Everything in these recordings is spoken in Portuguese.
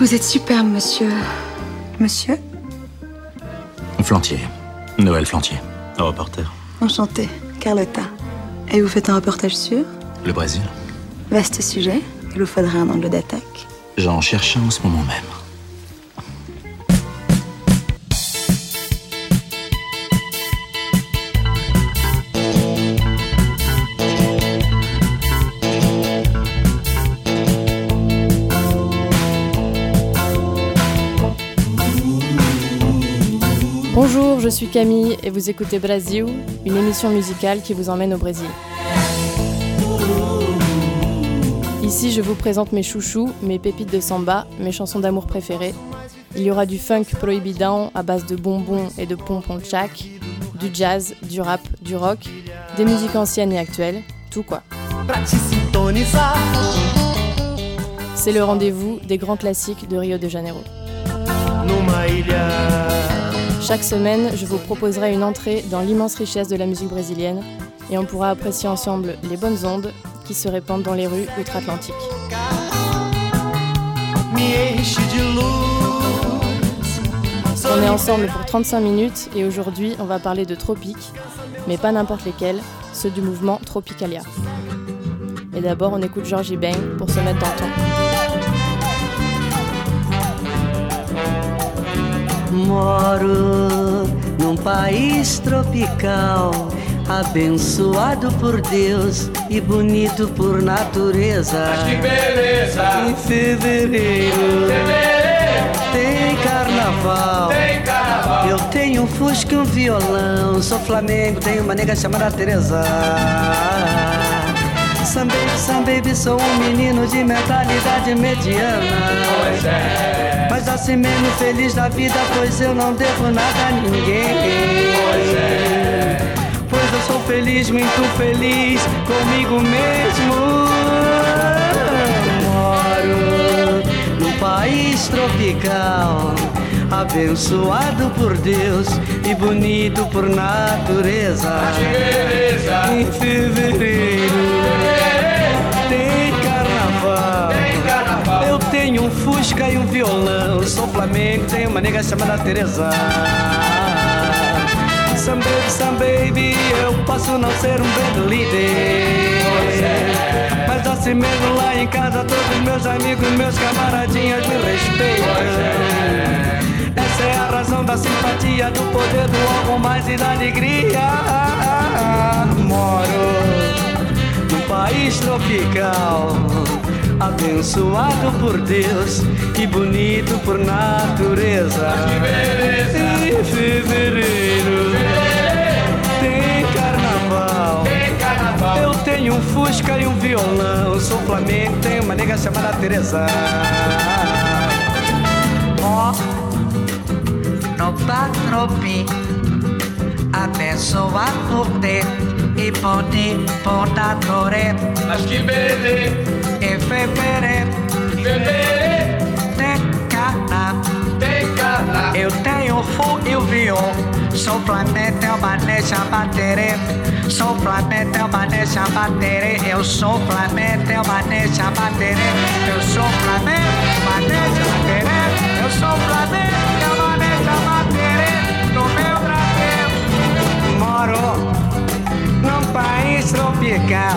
Vous êtes superbe, monsieur. Monsieur Flantier. Noël Flantier. Reporter. Enchanté. Carlotta. Et vous faites un reportage sur Le Brésil. Vaste sujet. Il vous faudrait un angle d'attaque. J'en cherche un en ce moment même. Je suis Camille et vous écoutez Brasil, une émission musicale qui vous emmène au Brésil. Ici, je vous présente mes chouchous, mes pépites de samba, mes chansons d'amour préférées. Il y aura du funk prohibidão à base de bonbons et de pompons tchak, du jazz, du rap, du rock, des musiques anciennes et actuelles, tout quoi. C'est le rendez-vous des grands classiques de Rio de Janeiro. Chaque semaine, je vous proposerai une entrée dans l'immense richesse de la musique brésilienne et on pourra apprécier ensemble les bonnes ondes qui se répandent dans les rues outre-Atlantique. On est ensemble pour 35 minutes et aujourd'hui on va parler de tropiques, mais pas n'importe lesquels, ceux du mouvement Tropicalia. Et d'abord on écoute Georgie Bang pour se mettre dans le temps. Moro num país tropical, abençoado por Deus e bonito por natureza. Mas que beleza! Em fevereiro, tem carnaval. Tem carnaval! Eu tenho um fusca e um violão. Sou Flamengo, tenho uma nega chamada Teresa. Sam baby, Sam baby, sou um menino de mentalidade mediana. Pois é, Mas assim mesmo feliz da vida, pois eu não devo nada a ninguém. pois é. Pois eu sou feliz, muito feliz comigo mesmo. Moro num país tropical, abençoado por Deus e bonito por natureza. Em fevereiro um Fusca e um violão. Sou Flamengo, tenho uma nega chamada Teresa. Some baby, some baby, eu posso não ser um band líder. Mas assim mesmo lá em casa, todos meus amigos, meus camaradinhas me respeitam. Essa é a razão da simpatia, do poder do algo mais e da alegria. Moro num país tropical, abençoado por Deus e bonito por natureza. Em fevereiro tem carnaval. Eu tenho um Fusca e um violão. Sou Flamengo, tenho uma nega chamada Teresa. Ó, no patropi, abençoado por Deus e bonito por natureza. Mas que beleza! Em fevereiro Fevereiro tem carnaval. tem carnaval! Eu tenho fu e o viol. Sou Flamengo, tenho maneja baterê. Sou Flamengo, tenho maneja baterê. Eu sou tenho maneja baterê. Eu sou Flamengo, maneja baterê. Eu sou tenho maneja baterê. No meu Brasil. Moro num país tropical,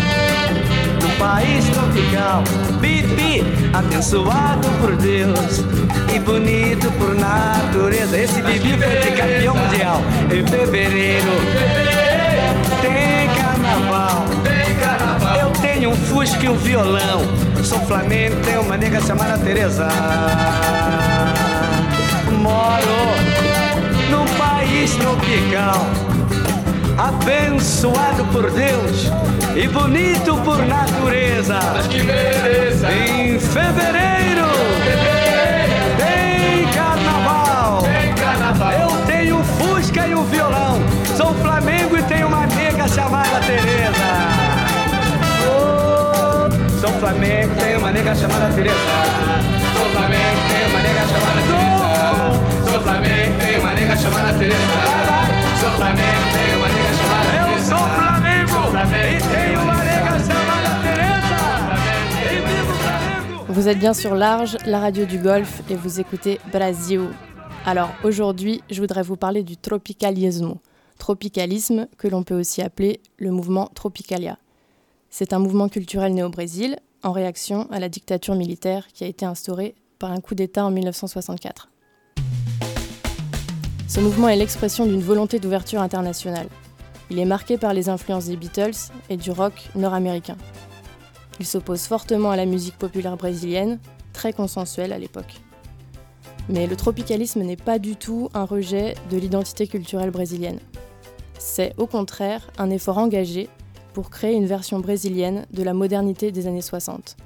país tropical, bibi, abençoado por Deus e bonito por natureza. Esse bibi foi campeão mundial em fevereiro. Tem carnaval. Eu tenho um Fusca e um violão. Sou Flamengo, tenho uma nega chamada Teresa. Moro num país tropical, abençoado por Deus e bonito por natureza. Mas que beleza! Em fevereiro, fevereiro tem carnaval. Tem carnaval. Eu tenho o Fusca e o violão. Sou Flamengo e tenho uma nega chamada Tereza. Oh, sou Flamengo, tenho uma nega chamada Tereza. Sou Flamengo, tenho uma nega chamada Tereza. Sou Flamengo, tenho uma nega chamada Tereza. Sou Flamengo, tenho Vous êtes bien sur Large, la radio du Golfe, et vous écoutez Brasil. Alors aujourd'hui, je voudrais vous parler du tropicalismo. Tropicalisme, que l'on peut aussi appeler le mouvement Tropicalia. C'est un mouvement culturel né au Brésil, en réaction à la dictature militaire qui a été instaurée par un coup d'État en 1964. Ce mouvement est l'expression d'une volonté d'ouverture internationale. Il est marqué par les influences des Beatles et du rock nord-américain. Il s'oppose fortement à la musique populaire brésilienne, très consensuelle à l'époque. Mais le tropicalisme n'est pas du tout un rejet de l'identité culturelle brésilienne. C'est au contraire un effort engagé pour créer une version brésilienne de la modernité des années 60,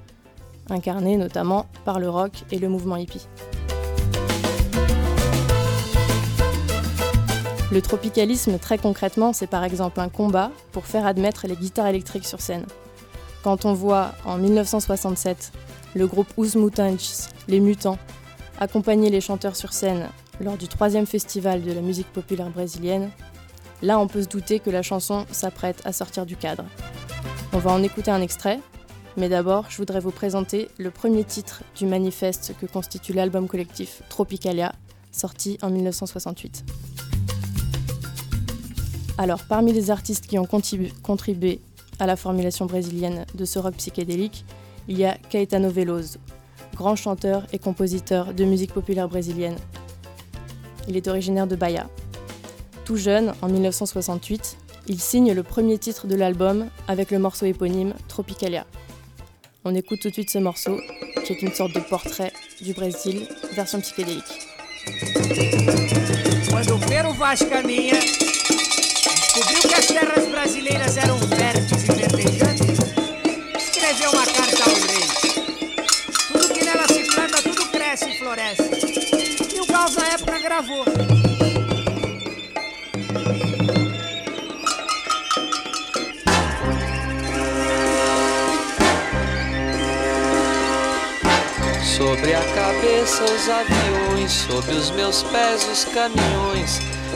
incarnée notamment par le rock et le mouvement hippie. Le tropicalisme, très concrètement, c'est par exemple un combat pour faire admettre les guitares électriques sur scène. Quand on voit en 1967 le groupe Os Mutantes, les Mutants, accompagner les chanteurs sur scène lors du troisième festival de la musique populaire brésilienne, là on peut se douter que la chanson s'apprête à sortir du cadre. On va en écouter un extrait, mais d'abord je voudrais vous présenter le premier titre du manifeste que constitue l'album collectif Tropicalia, sorti en 1968. Alors, parmi les artistes qui ont contribu- contribué à la formulation brésilienne de ce rock psychédélique, il y a Caetano Veloso, grand chanteur et compositeur de musique populaire brésilienne. Il est originaire de Bahia. Tout jeune, en 1968, il signe le premier titre de l'album avec le morceau éponyme Tropicalia. On écoute tout de suite ce morceau, qui est une sorte de portrait du Brésil, version psychédélique. Descobriu que as terras brasileiras eram férteis e verdejantes, escreveu uma carta ao rei. Tudo que nela se planta, tudo cresce e floresce. E o Gauss na época gravou. Sobre a cabeça os aviões, sob os meus pés os caminhões,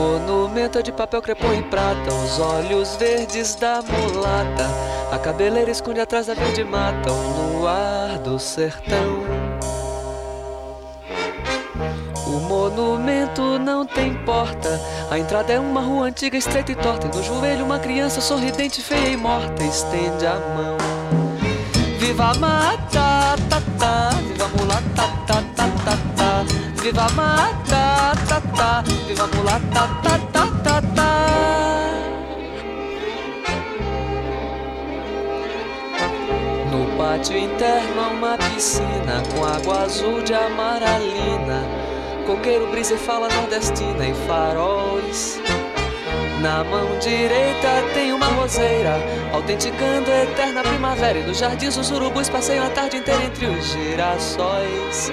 monumento de papel crepom e prata, os olhos verdes da mulata. A cabeleira esconde atrás da verde mata, o luar do sertão. O monumento não tem porta. A entrada é uma rua antiga, estreita e torta. E no joelho uma criança sorridente, feia e morta. Estende a mão. Viva a mata, Viva a mata, ta, ta. Viva a mulata, ta, ta, ta, ta. No pátio interno há uma piscina com água azul de amaralina. Coqueiro, brisa e fala nordestina e faróis. Na mão direita tem uma roseira, autenticando a eterna primavera. E nos jardins os urubus passeiam a tarde inteira entre os girassóis.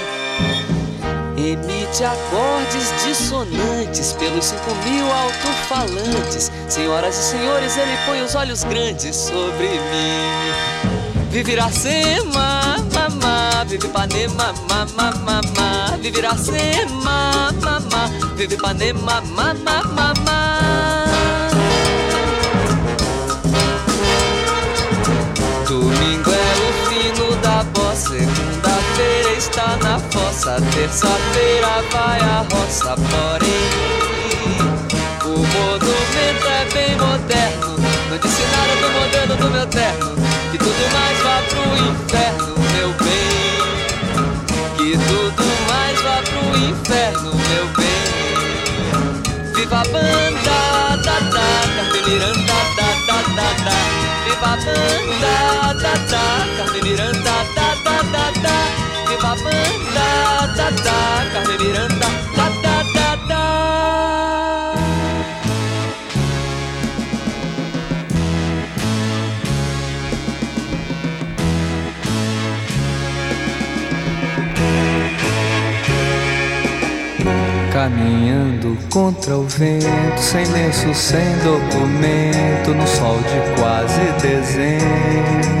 Emite acordes dissonantes pelos cinco mil alto-falantes. Senhoras e senhores, ele põe os olhos grandes sobre mim. Vive Iracema, mamá, vive Ipanema, mamá, mamá. Vive Iracema, mamá, vive Ipanema, mamá, mamá. Domingo é o fino da bossa, segunda-feira está na Nessa terça-feira vai a roça, porém O monumento é bem moderno. Não disse nada do modelo do meu terno Que tudo mais vá pro inferno, meu bem. Que tudo mais vá pro inferno, meu bem. Viva a banda, da, da, Carmen Miranda, da, da, da, da. Viva a banda, da, da, Miranda, da, da, da, Viva a banda, da, da, Carmen Miranda, da, da, da, da. Caminhando contra o vento, sem lenço, sem documento, no sol de quase dezembro,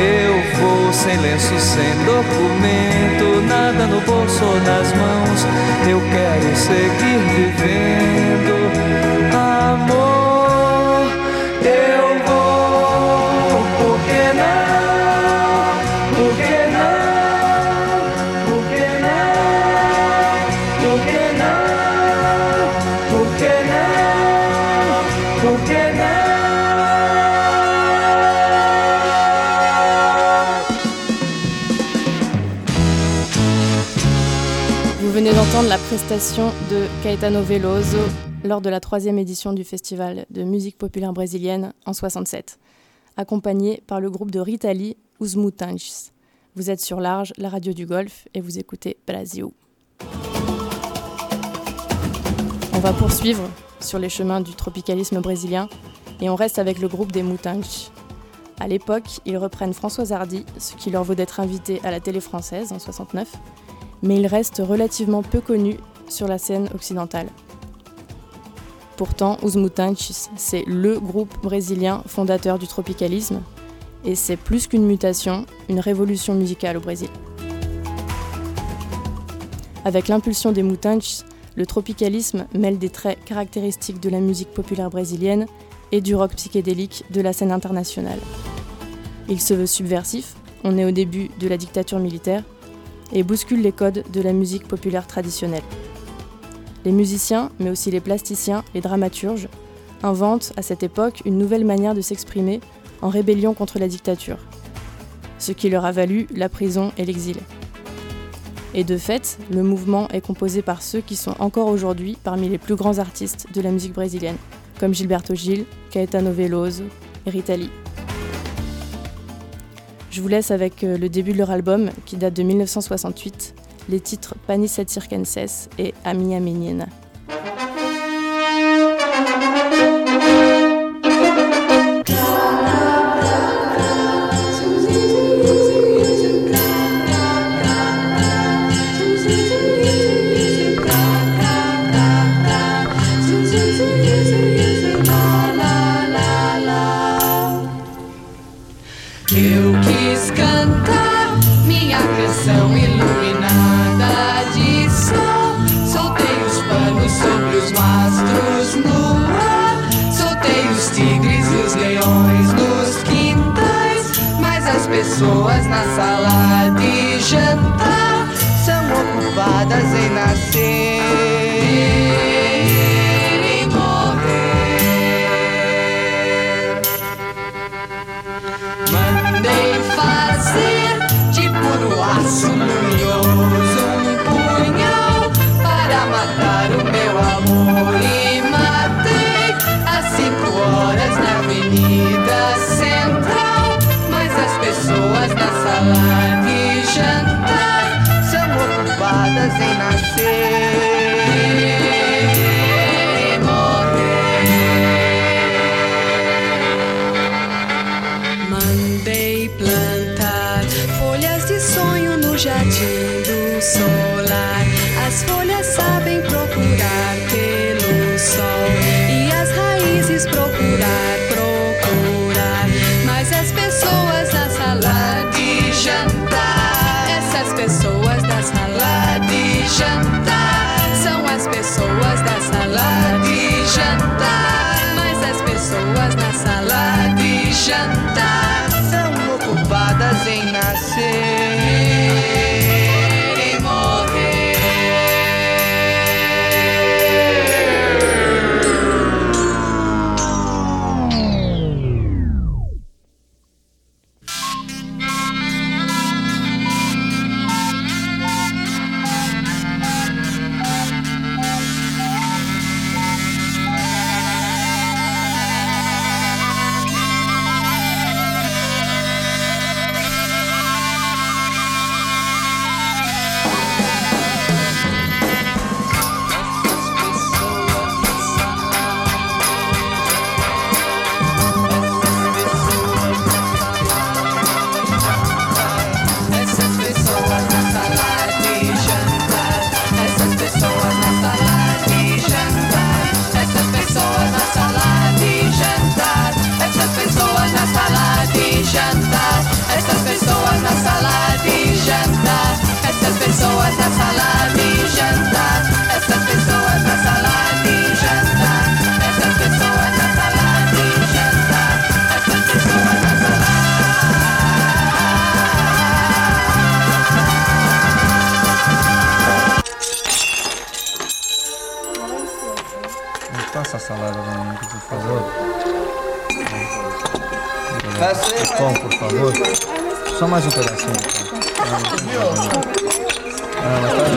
Eu vou sem lenço, sem documento, nada no bolso ou nas mãos. Eu quero seguir vivendo. Amor, eu vou. Por que não? Por que não? Por que não? Por que não? Por que não? Por que não? Prestation de Caetano Veloso lors de la troisième édition du Festival de musique populaire brésilienne en 67, accompagné par le groupe de Ritali Os. Vous êtes sur Large, la radio du Golfe, et vous écoutez Brasil. On va poursuivre sur les chemins du tropicalisme brésilien et on reste avec le groupe des Mutantes. À l'époque, ils reprennent Françoise Hardy, ce qui leur vaut d'être invités à la télé française en 69, mais ils restent relativement peu connus sur la scène occidentale. Pourtant, Os Mutantes, c'est le groupe brésilien fondateur du tropicalisme, et c'est plus qu'une mutation, une révolution musicale au Brésil. Avec l'impulsion des Mutantes, le tropicalisme mêle des traits caractéristiques de la musique populaire brésilienne et du rock psychédélique de la scène internationale. Il se veut subversif, on est au début de la dictature militaire, et bouscule les codes de la musique populaire traditionnelle. Les musiciens, mais aussi les plasticiens, les dramaturges, inventent à cette époque une nouvelle manière de s'exprimer en rébellion contre la dictature, ce qui leur a valu la prison et l'exil. Et de fait, le mouvement est composé par ceux qui sont encore aujourd'hui parmi les plus grands artistes de la musique brésilienne, comme Gilberto Gil, Caetano Veloso et Rita. Je vous laisse avec euh, le début de leur album qui date de 1968, les titres Panis et Circenses et A Minha Menina. Eu quis cantar minha canção iluminada de sol. Soltei os panos sobre os mastros no ar. Soltei os tigres e os leões nos quintais. Mas as pessoas na sala de jantar são ocupadas em nascer. they find. jardim do solar, as folhas sabem procurar.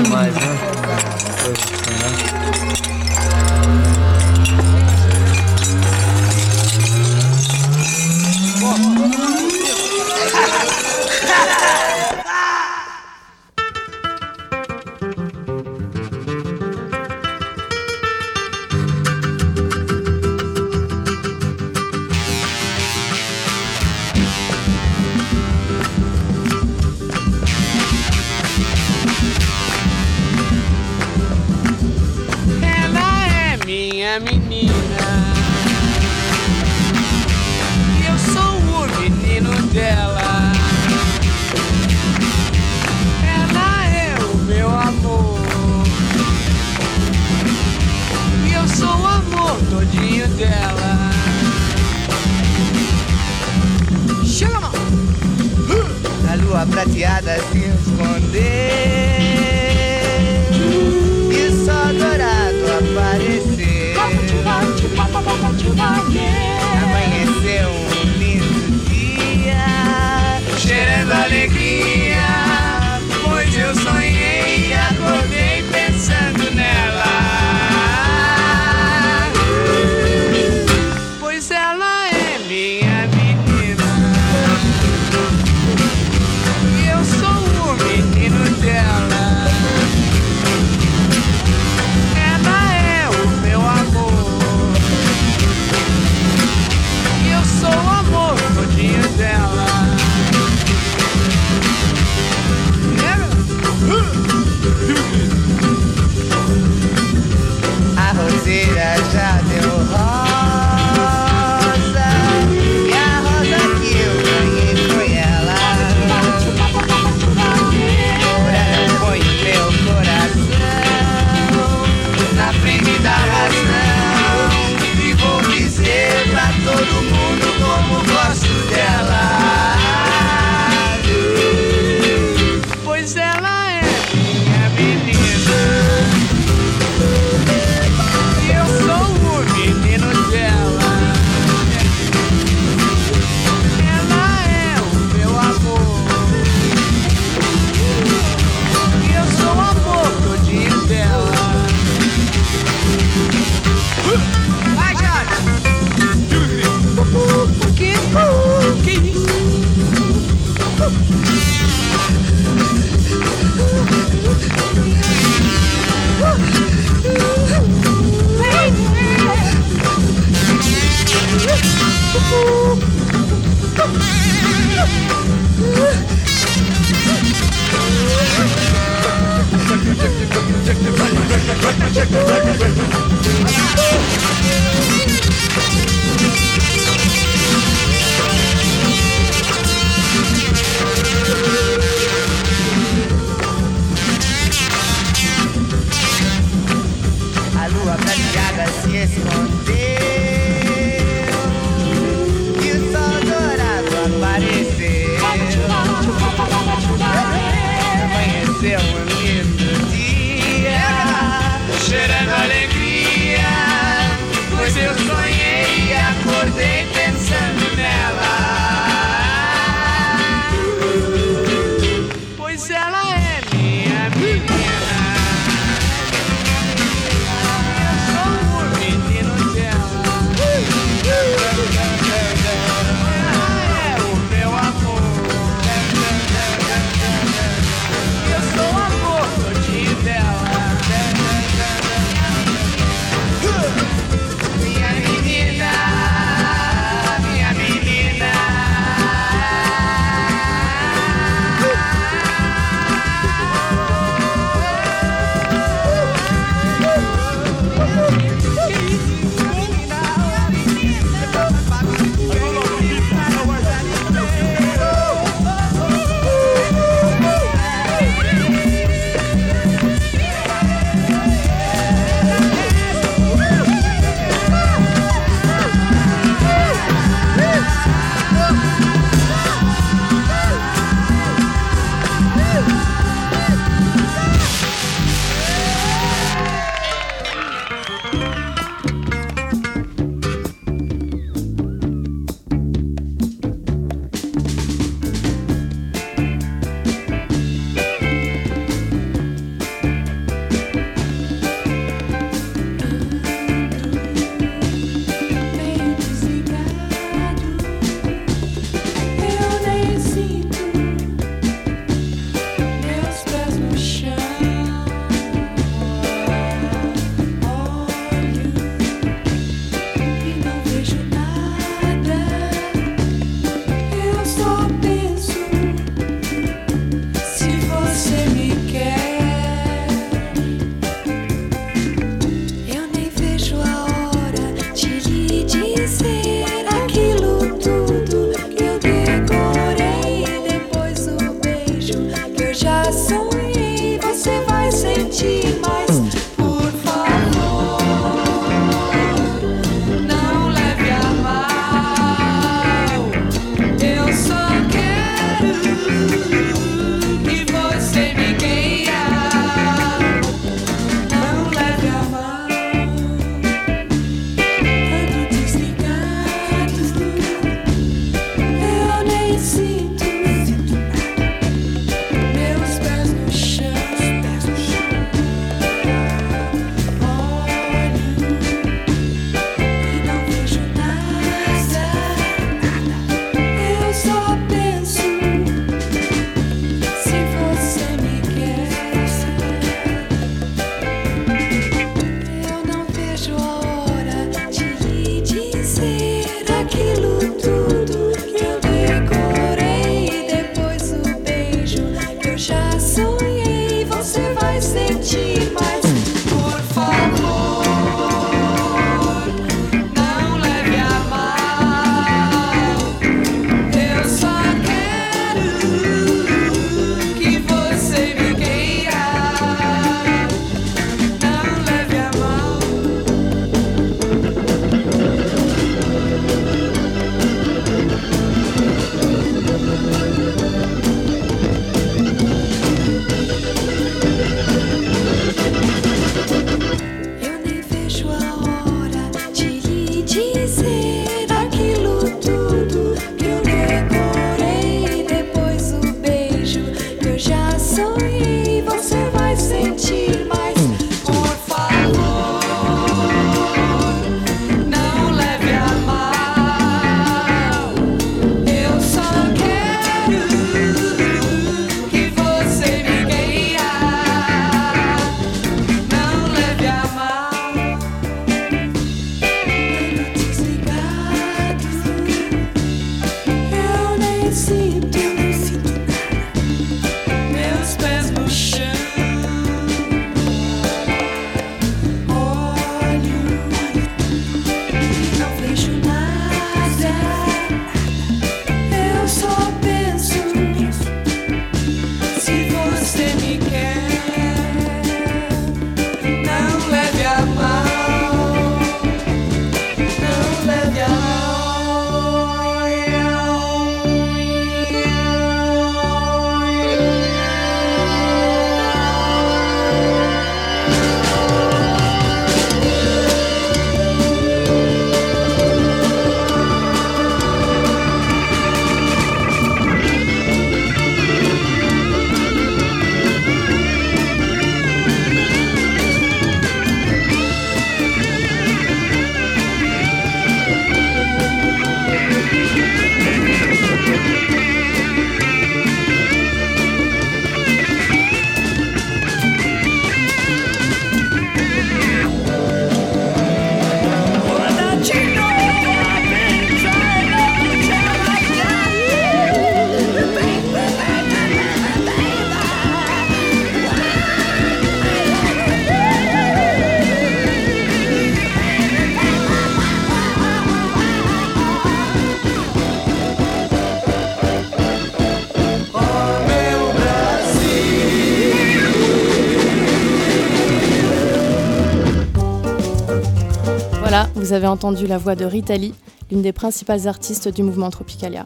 Mm. demais, né? Vous avez entendu la voix de Rita Lee, l'une des principales artistes du mouvement Tropicalia.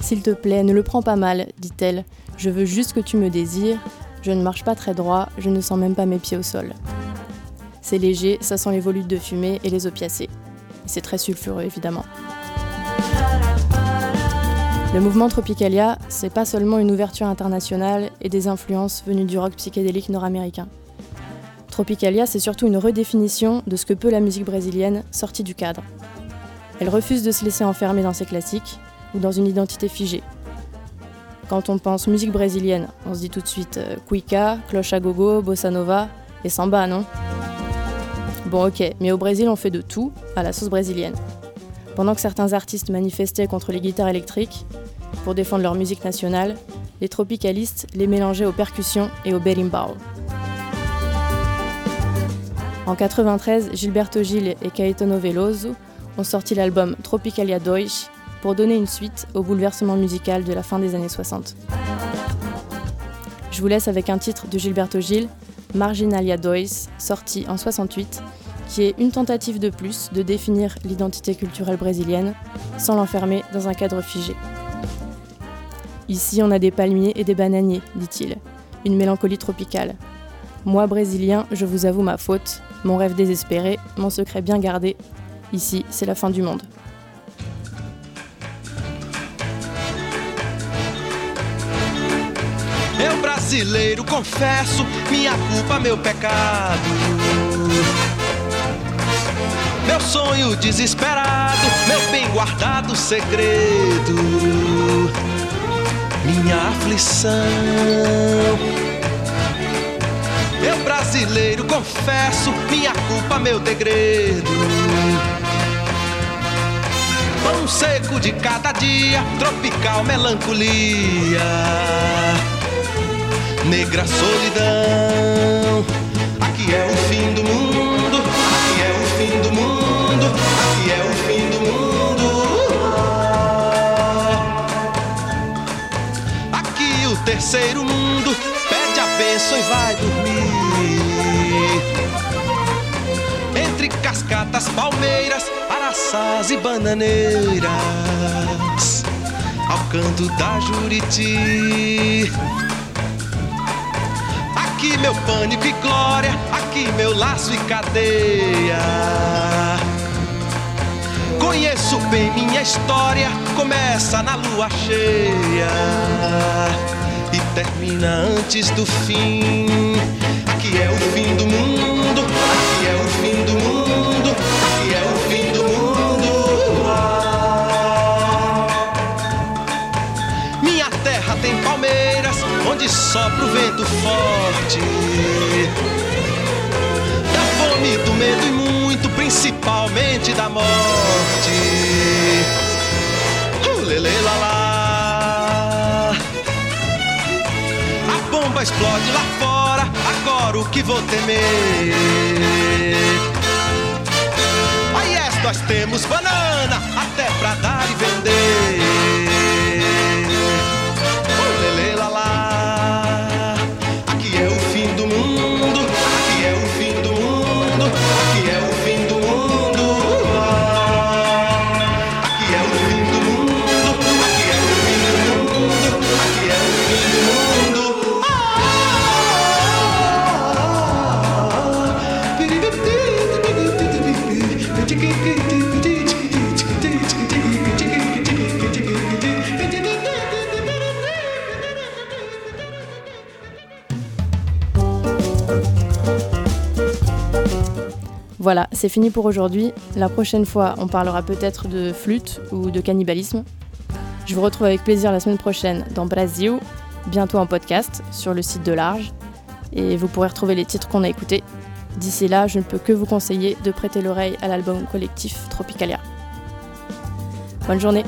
S'il te plaît, ne le prends pas mal, dit-elle. Je veux juste que tu me désires. Je ne marche pas très droit, je ne sens même pas mes pieds au sol. C'est léger, ça sent les volutes de fumée et les opiacés. C'est très sulfureux, évidemment. Le mouvement Tropicalia, c'est pas seulement une ouverture internationale et des influences venues du rock psychédélique nord-américain. Tropicalia, c'est surtout une redéfinition de ce que peut la musique brésilienne sortie du cadre. Elle refuse de se laisser enfermer dans ses classiques ou dans une identité figée. Quand on pense musique brésilienne, on se dit tout de suite euh, cuica, cloche gogo, bossa nova et samba, non? Bon ok, mais au Brésil on fait de tout à la sauce brésilienne. Pendant que certains artistes manifestaient contre les guitares électriques pour défendre leur musique nationale, les tropicalistes les mélangeaient aux percussions et au berimbau. En 93, Gilberto Gil et Caetano Veloso ont sorti l'album Tropicalia Deutsch pour donner une suite au bouleversement musical de la fin des années 60. Je vous laisse avec un titre de Gilberto Gil, Marginalia Deutsch, sorti en 68, qui est une tentative de plus de définir l'identité culturelle brésilienne sans l'enfermer dans un cadre figé. Ici, on a des palmiers et des bananiers, dit-il, une mélancolie tropicale. Moi, brésilien, je vous avoue ma faute, mon rêve désespéré, mon secret bien gardé. Ici, c'est la fin du monde. Eu brasileiro confesso minha culpa, meu pecado. Meu sonho desesperado, meu bem guardado segredo. Minha aflição. Eu brasileiro confesso minha culpa, meu degredo. Pão seco de cada dia, tropical melancolia negra solidão. Aqui é o fim do mundo, aqui é o fim do mundo, aqui é o fim do mundo. Aqui o terceiro mundo pede a bênção e vai dormir. Entre cascatas, palmeiras, araçás e bananeiras, ao canto da Juriti. Aqui meu pânico e glória, aqui meu laço e cadeia. Conheço bem minha história, começa na lua cheia e termina antes do fim. Aqui é o fim do mundo, onde sopra o vento forte. Da fome, do medo e muito, principalmente da morte. Uh, lele, lá, lá. A bomba explode lá fora, agora o que vou temer? Aí yes, nós temos banana até pra dar e vender. Voilà, c'est fini pour aujourd'hui. La prochaine fois, on parlera peut-être de flûte ou de cannibalisme. Je vous retrouve avec plaisir la semaine prochaine dans Brasil, bientôt en podcast sur le site de Large. Et vous pourrez retrouver les titres qu'on a écoutés. D'ici là, je ne peux que vous conseiller de prêter l'oreille à l'album collectif Tropicalia. Bonne journée